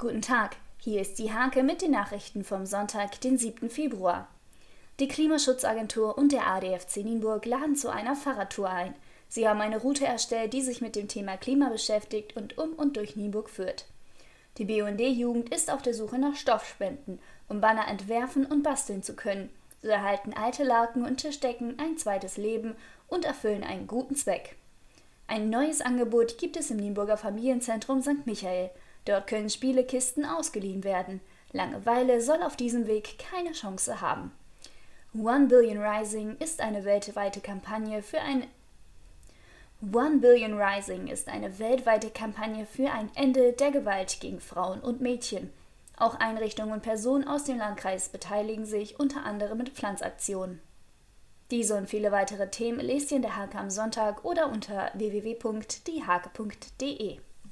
Guten Tag, hier ist die Hake mit den Nachrichten vom Sonntag, den 7. Februar. Die Klimaschutzagentur und der ADFC Nienburg laden zu einer Fahrradtour ein. Sie haben eine Route erstellt, die sich mit dem Thema Klima beschäftigt und um und durch Nienburg führt. Die BUND-Jugend ist auf der Suche nach Stoffspenden, um Banner entwerfen und basteln zu können. So erhalten alte Laken und Tischdecken ein zweites Leben und erfüllen einen guten Zweck. Ein neues Angebot gibt es im Nienburger Familienzentrum St. Michael. Dort können Spielekisten ausgeliehen werden. Langeweile soll auf diesem Weg keine Chance haben. One Billion Rising ist eine weltweite Kampagne für ein One Billion Rising ist eine weltweite Kampagne für ein Ende der Gewalt gegen Frauen und Mädchen. Auch Einrichtungen und Personen aus dem Landkreis beteiligen sich unter anderem mit Pflanzaktionen. Diese und viele weitere Themen lest ihr in der Hake am Sonntag oder unter www.diehake.de.